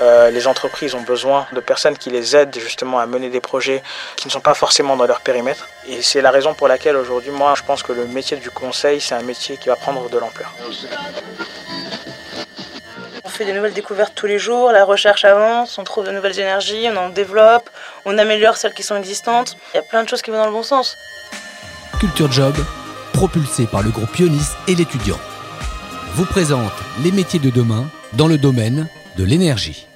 Euh, les entreprises ont besoin de personnes qui les aident justement à mener des projets qui ne sont pas forcément dans leur périmètre. Et c'est la raison pour laquelle aujourd'hui, moi, je pense que le métier du conseil, c'est un métier qui va prendre de l'ampleur. On fait des nouvelles découvertes tous les jours, la recherche avance, on trouve de nouvelles énergies, on en développe, on améliore celles qui sont existantes. Il y a plein de choses qui vont dans le bon sens. Culture Job, propulsé par le groupe Ionis et l'étudiant, vous présente les métiers de demain dans le domaine de l'énergie.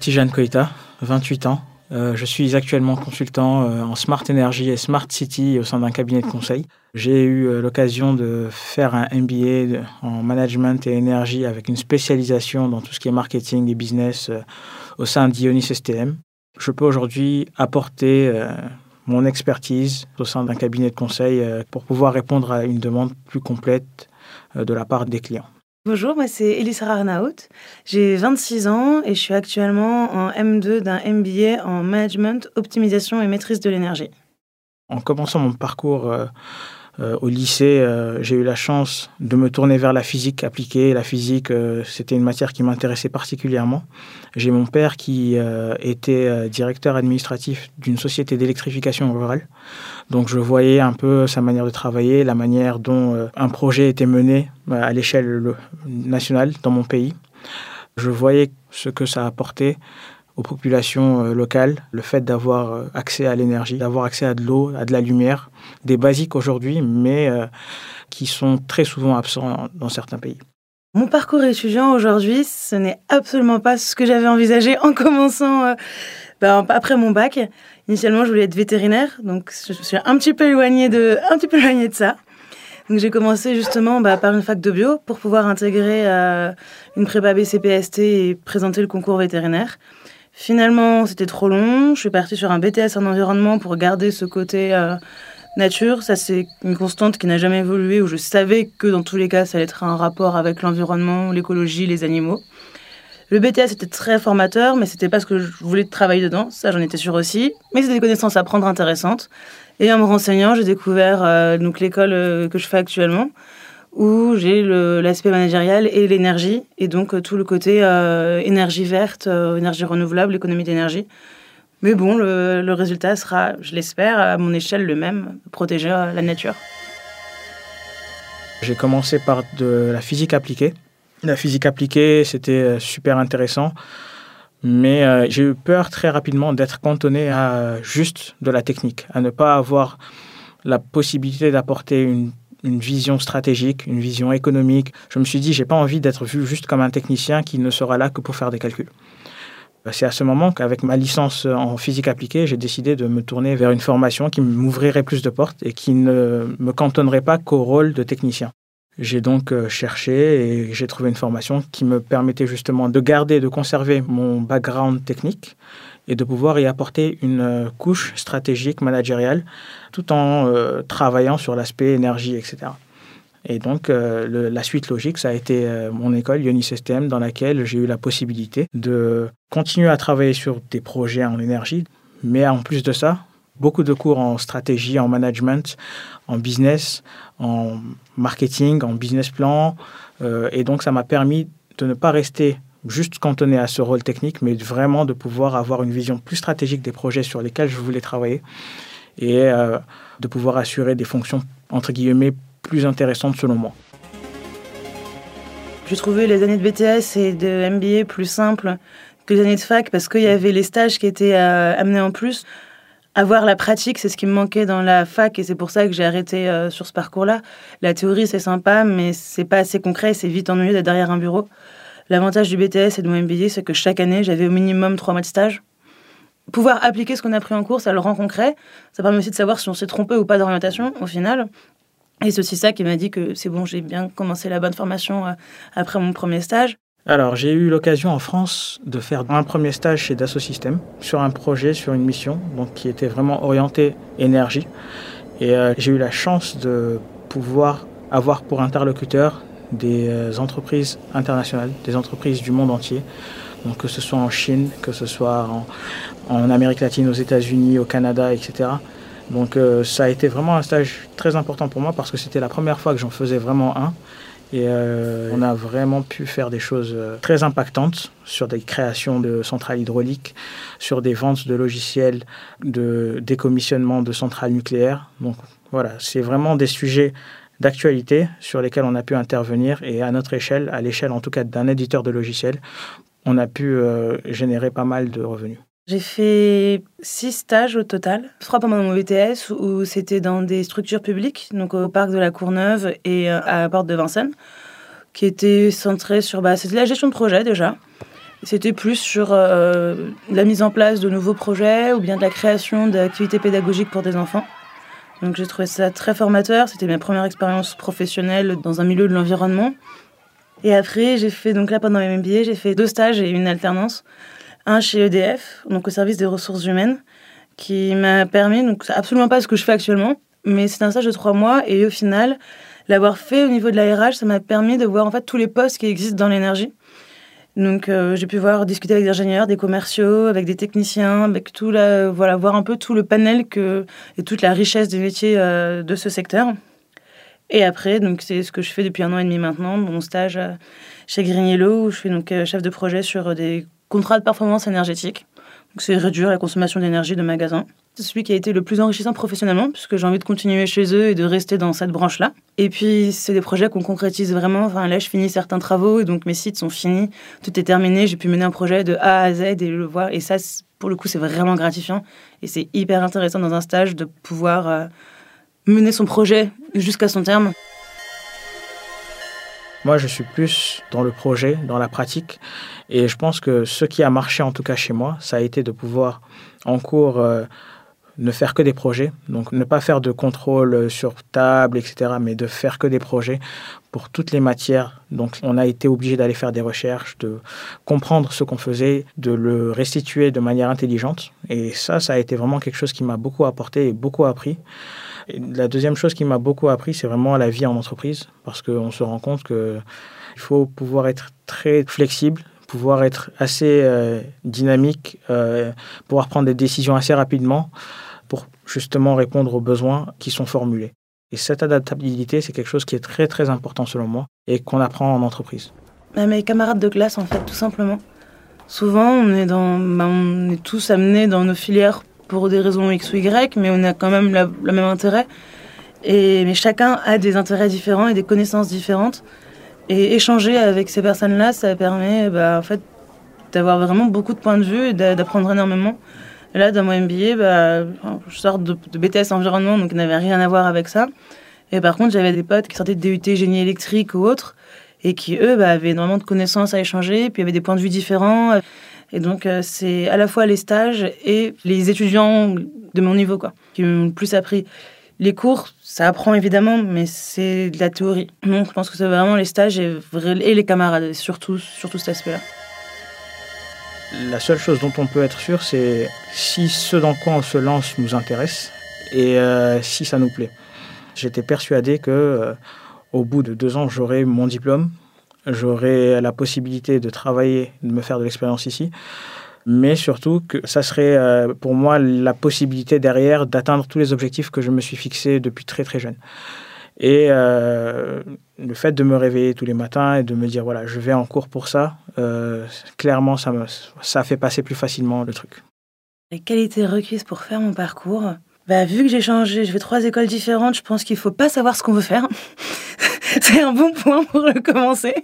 Tijane Koita, 28 ans. Euh, je suis actuellement consultant euh, en Smart Energy et Smart City au sein d'un cabinet de conseil. J'ai eu euh, l'occasion de faire un MBA en management et énergie avec une spécialisation dans tout ce qui est marketing et business au sein d'Ionis STM. Je peux aujourd'hui apporter mon expertise au sein d'un cabinet de conseil pour pouvoir répondre à une demande plus complète de la part des clients. Bonjour, moi c'est Elisa Arnaut. J'ai 26 ans et je suis actuellement en M2 d'un MBA en management, optimisation et maîtrise de l'énergie. En commençant mon parcours euh, au lycée, euh, j'ai eu la chance de me tourner vers la physique appliquée. La physique, euh, c'était une matière qui m'intéressait particulièrement. J'ai mon père qui était directeur administratif d'une société d'électrification rurale. Donc je voyais un peu sa manière de travailler, la manière dont un projet était mené à l'échelle nationale dans mon pays. Je voyais ce que ça apportait aux populations euh, locales, le fait d'avoir euh, accès à l'énergie, d'avoir accès à de l'eau, à de la lumière, des basiques aujourd'hui, mais euh, qui sont très souvent absents dans certains pays. Mon parcours étudiant aujourd'hui, ce n'est absolument pas ce que j'avais envisagé en commençant ben, après mon bac. Initialement, je voulais être vétérinaire, donc je suis un petit peu éloignée de, ça. Donc j'ai commencé justement bah, par une fac de bio pour pouvoir intégrer une prépa BCPST et présenter le concours vétérinaire. Finalement, c'était trop long. Je suis partie sur un BTS en environnement pour garder ce côté euh, nature. Ça, c'est une constante qui n'a jamais évolué, où je savais que dans tous les cas, ça allait être un rapport avec l'environnement, l'écologie, les animaux. Le BTS était très formateur, mais c'était pas ce que je voulais travailler dedans. Ça, j'en étais sûre aussi. Mais c'était des connaissances à prendre intéressantes. Et en me renseignant, j'ai découvert euh, donc l'école euh, que je fais actuellement où j'ai l'aspect managérial et l'énergie, et donc euh, tout le côté euh, énergie verte, euh, énergie renouvelable, économie d'énergie. Mais bon, le, résultat sera, je l'espère, à mon échelle le même, protéger la nature. J'ai commencé par de la physique appliquée. La physique appliquée, c'était super intéressant, mais j'ai eu peur très rapidement d'être cantonné à juste de la technique, à ne pas avoir la possibilité d'apporter une une vision stratégique, une vision économique. Je me suis dit, j'ai pas envie d'être vu juste comme un technicien qui ne sera là que pour faire des calculs. C'est à ce moment qu'avec ma licence en physique appliquée, j'ai décidé de me tourner vers une formation qui m'ouvrirait plus de portes et qui ne me cantonnerait pas qu'au rôle de technicien. J'ai donc euh, cherché et j'ai trouvé une formation qui me permettait justement de garder, de conserver mon background technique et de pouvoir y apporter une euh, couche stratégique managériale tout en euh, travaillant sur l'aspect énergie, etc. Et donc, la suite logique, ça a été mon école, Ionis STM, dans laquelle j'ai eu la possibilité de continuer à travailler sur des projets en énergie, mais en plus de ça, beaucoup de cours en stratégie, en management, en business, en marketing, en business plan. et donc, ça m'a permis de ne pas rester juste cantonné à ce rôle technique, mais vraiment de pouvoir avoir une vision plus stratégique des projets sur lesquels je voulais travailler et euh, de pouvoir assurer des fonctions, entre guillemets, plus intéressantes selon moi. J'ai trouvé les années de BTS et de MBA plus simples que les années de fac parce qu'il y avait les stages qui étaient euh, amenés en plus. Avoir la pratique, c'est ce qui me manquait dans la fac et c'est pour ça que j'ai arrêté euh, sur ce parcours-là. La théorie, c'est sympa, mais c'est pas assez concret, c'est vite ennuyeux d'être derrière un bureau. L'avantage du BTS et de mon MBA, c'est que chaque année, j'avais au minimum trois mois de stage. Pouvoir appliquer ce qu'on a appris en cours, ça le rend concret. Ça permet aussi de savoir si on s'est trompé ou pas d'orientation au final. Et c'est aussi ça qui m'a dit que c'est bon, j'ai bien commencé la bonne formation euh, après mon premier stage. Alors, j'ai eu l'occasion en France de faire un premier stage chez Dassault Systèmes sur un projet, sur une mission, donc qui était vraiment orienté énergie. Et euh, j'ai eu la chance de pouvoir avoir pour interlocuteur des euh, entreprises internationales, des entreprises du monde entier. Donc que ce soit en Chine, que ce soit en, Amérique latine, aux États-Unis, au Canada, etc. Donc euh, ça a été vraiment un stage très important pour moi parce que c'était la première fois que j'en faisais vraiment un. Et euh, on a vraiment pu faire des choses euh, très impactantes sur des créations de centrales hydrauliques, sur des ventes de logiciels de décommissionnement de centrales nucléaires. Donc voilà, c'est vraiment des sujets d'actualité sur lesquels on a pu intervenir et à notre échelle, à l'échelle en tout cas d'un éditeur de logiciels, on a pu euh, générer pas mal de revenus. J'ai fait six stages au total, trois pendant mon BTS où c'était dans des structures publiques, donc au parc de la Courneuve et euh, à la porte de Vincennes, qui étaient centrés sur bah, c'était la gestion de projet déjà. C'était plus sur euh, la mise en place de nouveaux projets ou bien de la création d'activités pédagogiques pour des enfants. Donc j'ai trouvé ça très formateur. C'était ma première expérience professionnelle dans un milieu de l'environnement. Et après, j'ai fait, donc là pendant mes MBA, j'ai fait deux stages et une alternance un chez EDF, donc au service des ressources humaines, qui m'a permis, donc absolument pas ce que je fais actuellement, mais c'est un stage de trois mois et au final, l'avoir fait au niveau de la RH, ça m'a permis de voir en fait tous les postes qui existent dans l'énergie. Donc euh, j'ai pu voir discuter avec des ingénieurs, des commerciaux, avec des techniciens, avec tout la, voilà voir un peu tout le panel que et toute la richesse des métiers euh, de ce secteur. Et après donc c'est ce que je fais depuis un an et demi maintenant, mon stage euh, chez Grignello où je suis donc chef de projet sur des contrat de performance énergétique. C'est réduire la consommation d'énergie de magasin. C'est celui qui a été le plus enrichissant professionnellement, puisque j'ai envie de continuer chez eux et de rester dans cette branche-là. Et puis, c'est des projets qu'on concrétise vraiment. Enfin, là, je finis certains travaux, et donc mes sites sont finis, tout est terminé. J'ai pu mener un projet de A à Z et le voir. Et ça, pour le coup, c'est vraiment gratifiant. Et c'est hyper intéressant dans un stage de pouvoir euh, mener son projet jusqu'à son terme. Moi, je suis plus dans le projet, dans la pratique. Et je pense que ce qui a marché, en tout cas chez moi, ça a été de pouvoir, en cours, euh, ne faire que des projets. Donc, ne pas faire de contrôle sur table, etc., mais de faire que des projets pour toutes les matières. Donc, on a été obligé d'aller faire des recherches, de comprendre ce qu'on faisait, de le restituer de manière intelligente. Et ça, ça a été vraiment quelque chose qui m'a beaucoup apporté et beaucoup appris la deuxième chose qui m'a beaucoup appris, c'est vraiment la vie en entreprise, parce qu'on se rend compte qu'il faut pouvoir être très flexible, pouvoir être assez euh, dynamique, euh, pouvoir prendre des décisions assez rapidement pour justement répondre aux besoins qui sont formulés. Et cette adaptabilité, c'est quelque chose qui est très très important selon moi et qu'on apprend en entreprise. Bah, mes camarades de classe, en fait, tout simplement. Souvent, on est, bah, on est tous amenés dans nos filières pour des raisons X ou Y, mais on a quand même le même intérêt. Et, mais chacun a des intérêts différents et des connaissances différentes. Et échanger avec ces personnes-là, ça permet bah, en fait, d'avoir vraiment beaucoup de points de vue et d'apprendre énormément. Là, dans mon MBA, bah, je sors de, BTS environnement, donc il n'avait rien à voir avec ça. Et par contre, j'avais des potes qui sortaient de DUT génie électrique ou autre, et qui, eux, bah, avaient énormément de connaissances à échanger, puis avaient des points de vue différents. Et donc, euh, c'est à la fois les stages et les étudiants de mon niveau quoi, qui m'ont le plus appris. Les cours, ça apprend évidemment, mais c'est de la théorie. Donc, je pense que c'est vraiment les stages et, les camarades, surtout, surtout cet aspect-là. La seule chose dont on peut être sûr, c'est si ce dans quoi on se lance nous intéresse et euh, si ça nous plaît. J'étais persuadé que euh, au bout de deux ans, j'aurai mon diplôme, j'aurai la possibilité de travailler, de me faire de l'expérience ici, mais surtout que ça serait euh, pour moi la possibilité derrière d'atteindre tous les objectifs que je me suis fixés depuis très très jeune. Et euh, le fait de me réveiller tous les matins et de me dire voilà, je vais en cours pour ça, euh, clairement, ça, me, ça fait passer plus facilement le truc. Les qualités requises pour faire mon parcours, bah, vu que j'ai changé, je vais trois écoles différentes, je pense qu'il faut pas savoir ce qu'on veut faire. c'est un bon point pour le commencer.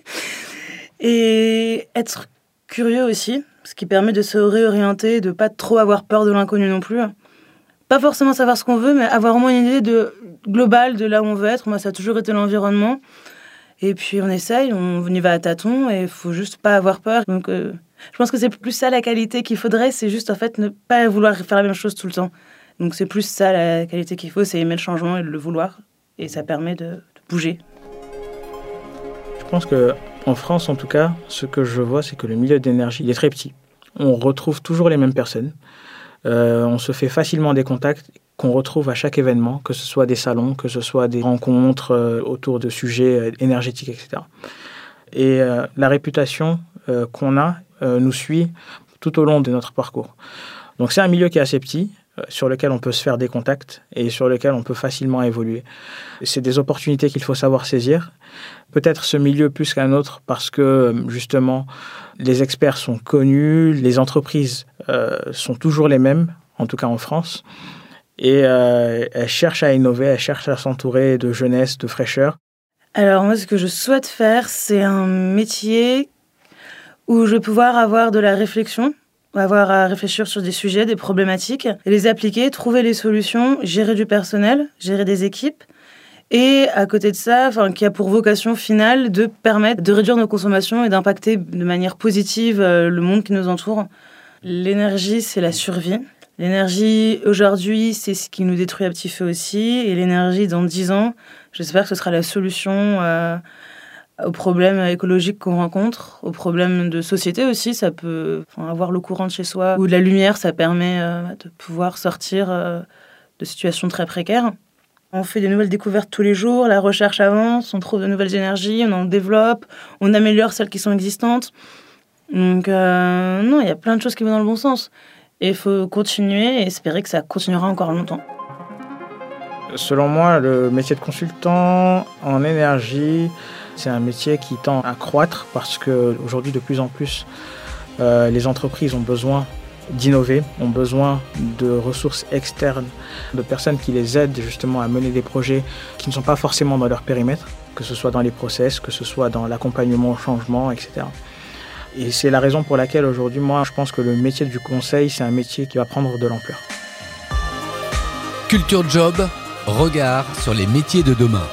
Et être curieux aussi, ce qui permet de se réorienter, de pas trop avoir peur de l'inconnu non plus. Pas forcément savoir ce qu'on veut, mais avoir au moins une idée de, globale de là où on veut être. Moi, ça a toujours été l'environnement. Et puis on essaye, on y va à tâtons et il faut juste pas avoir peur. Donc euh, je pense que c'est plus ça la qualité qu'il faudrait, c'est juste en fait ne pas vouloir faire la même chose tout le temps. Donc c'est plus ça la qualité qu'il faut, c'est aimer le changement et le vouloir. Et ça permet de, de bouger. Je pense que en France, en tout cas, ce que je vois, c'est que le milieu d'énergie est très petit. On retrouve toujours les mêmes personnes. Euh, on se fait facilement des contacts qu'on retrouve à chaque événement, que ce soit des salons, que ce soit des rencontres euh, autour de sujets euh, énergétiques, etc. Et la réputation qu'on a nous suit tout au long de notre parcours. Donc c'est un milieu qui est assez petit. Euh, sur lequel on peut se faire des contacts et sur lequel on peut facilement évoluer. C'est des opportunités qu'il faut savoir saisir. Peut-être ce milieu plus qu'un autre parce que justement les experts sont connus, les entreprises euh, sont toujours les mêmes, en tout cas en France, et euh, elles cherchent à innover, elles cherchent à s'entourer de jeunesse, de fraîcheur. Alors moi, ce que je souhaite faire, c'est un métier où je vais pouvoir avoir de la réflexion, avoir à réfléchir sur des sujets, des problématiques, les appliquer, trouver les solutions, gérer du personnel, gérer des équipes. Et à côté de ça, enfin, qui a pour vocation finale de permettre de réduire nos consommations et d'impacter de manière positive euh, le monde qui nous entoure. L'énergie, c'est la survie. L'énergie aujourd'hui, c'est ce qui nous détruit à petit feu aussi. Et l'énergie, dans dix ans, j'espère que ce sera la solution euh, aux problèmes écologiques qu'on rencontre, aux problèmes de société aussi. Ça peut avoir l'eau courante chez soi ou de la lumière, ça permet euh, de pouvoir sortir euh, de situations très précaires. On fait des nouvelles découvertes tous les jours, la recherche avance, on trouve de nouvelles énergies, on en développe, on améliore celles qui sont existantes. Donc euh, non, il y a plein de choses qui vont dans le bon sens. Et il faut continuer et espérer que ça continuera encore longtemps. Selon moi, le métier de consultant en énergie, c'est un métier qui tend à croître parce qu'aujourd'hui, de plus en plus, euh, les entreprises ont besoin d'innover, ont besoin de ressources externes, de personnes qui les aident justement à mener des projets qui ne sont pas forcément dans leur périmètre, que ce soit dans les process, que ce soit dans l'accompagnement au changement, etc. Et c'est la raison pour laquelle aujourd'hui, moi, je pense que le métier du conseil, c'est un métier qui va prendre de l'ampleur. Culture Job, regard sur les métiers de demain.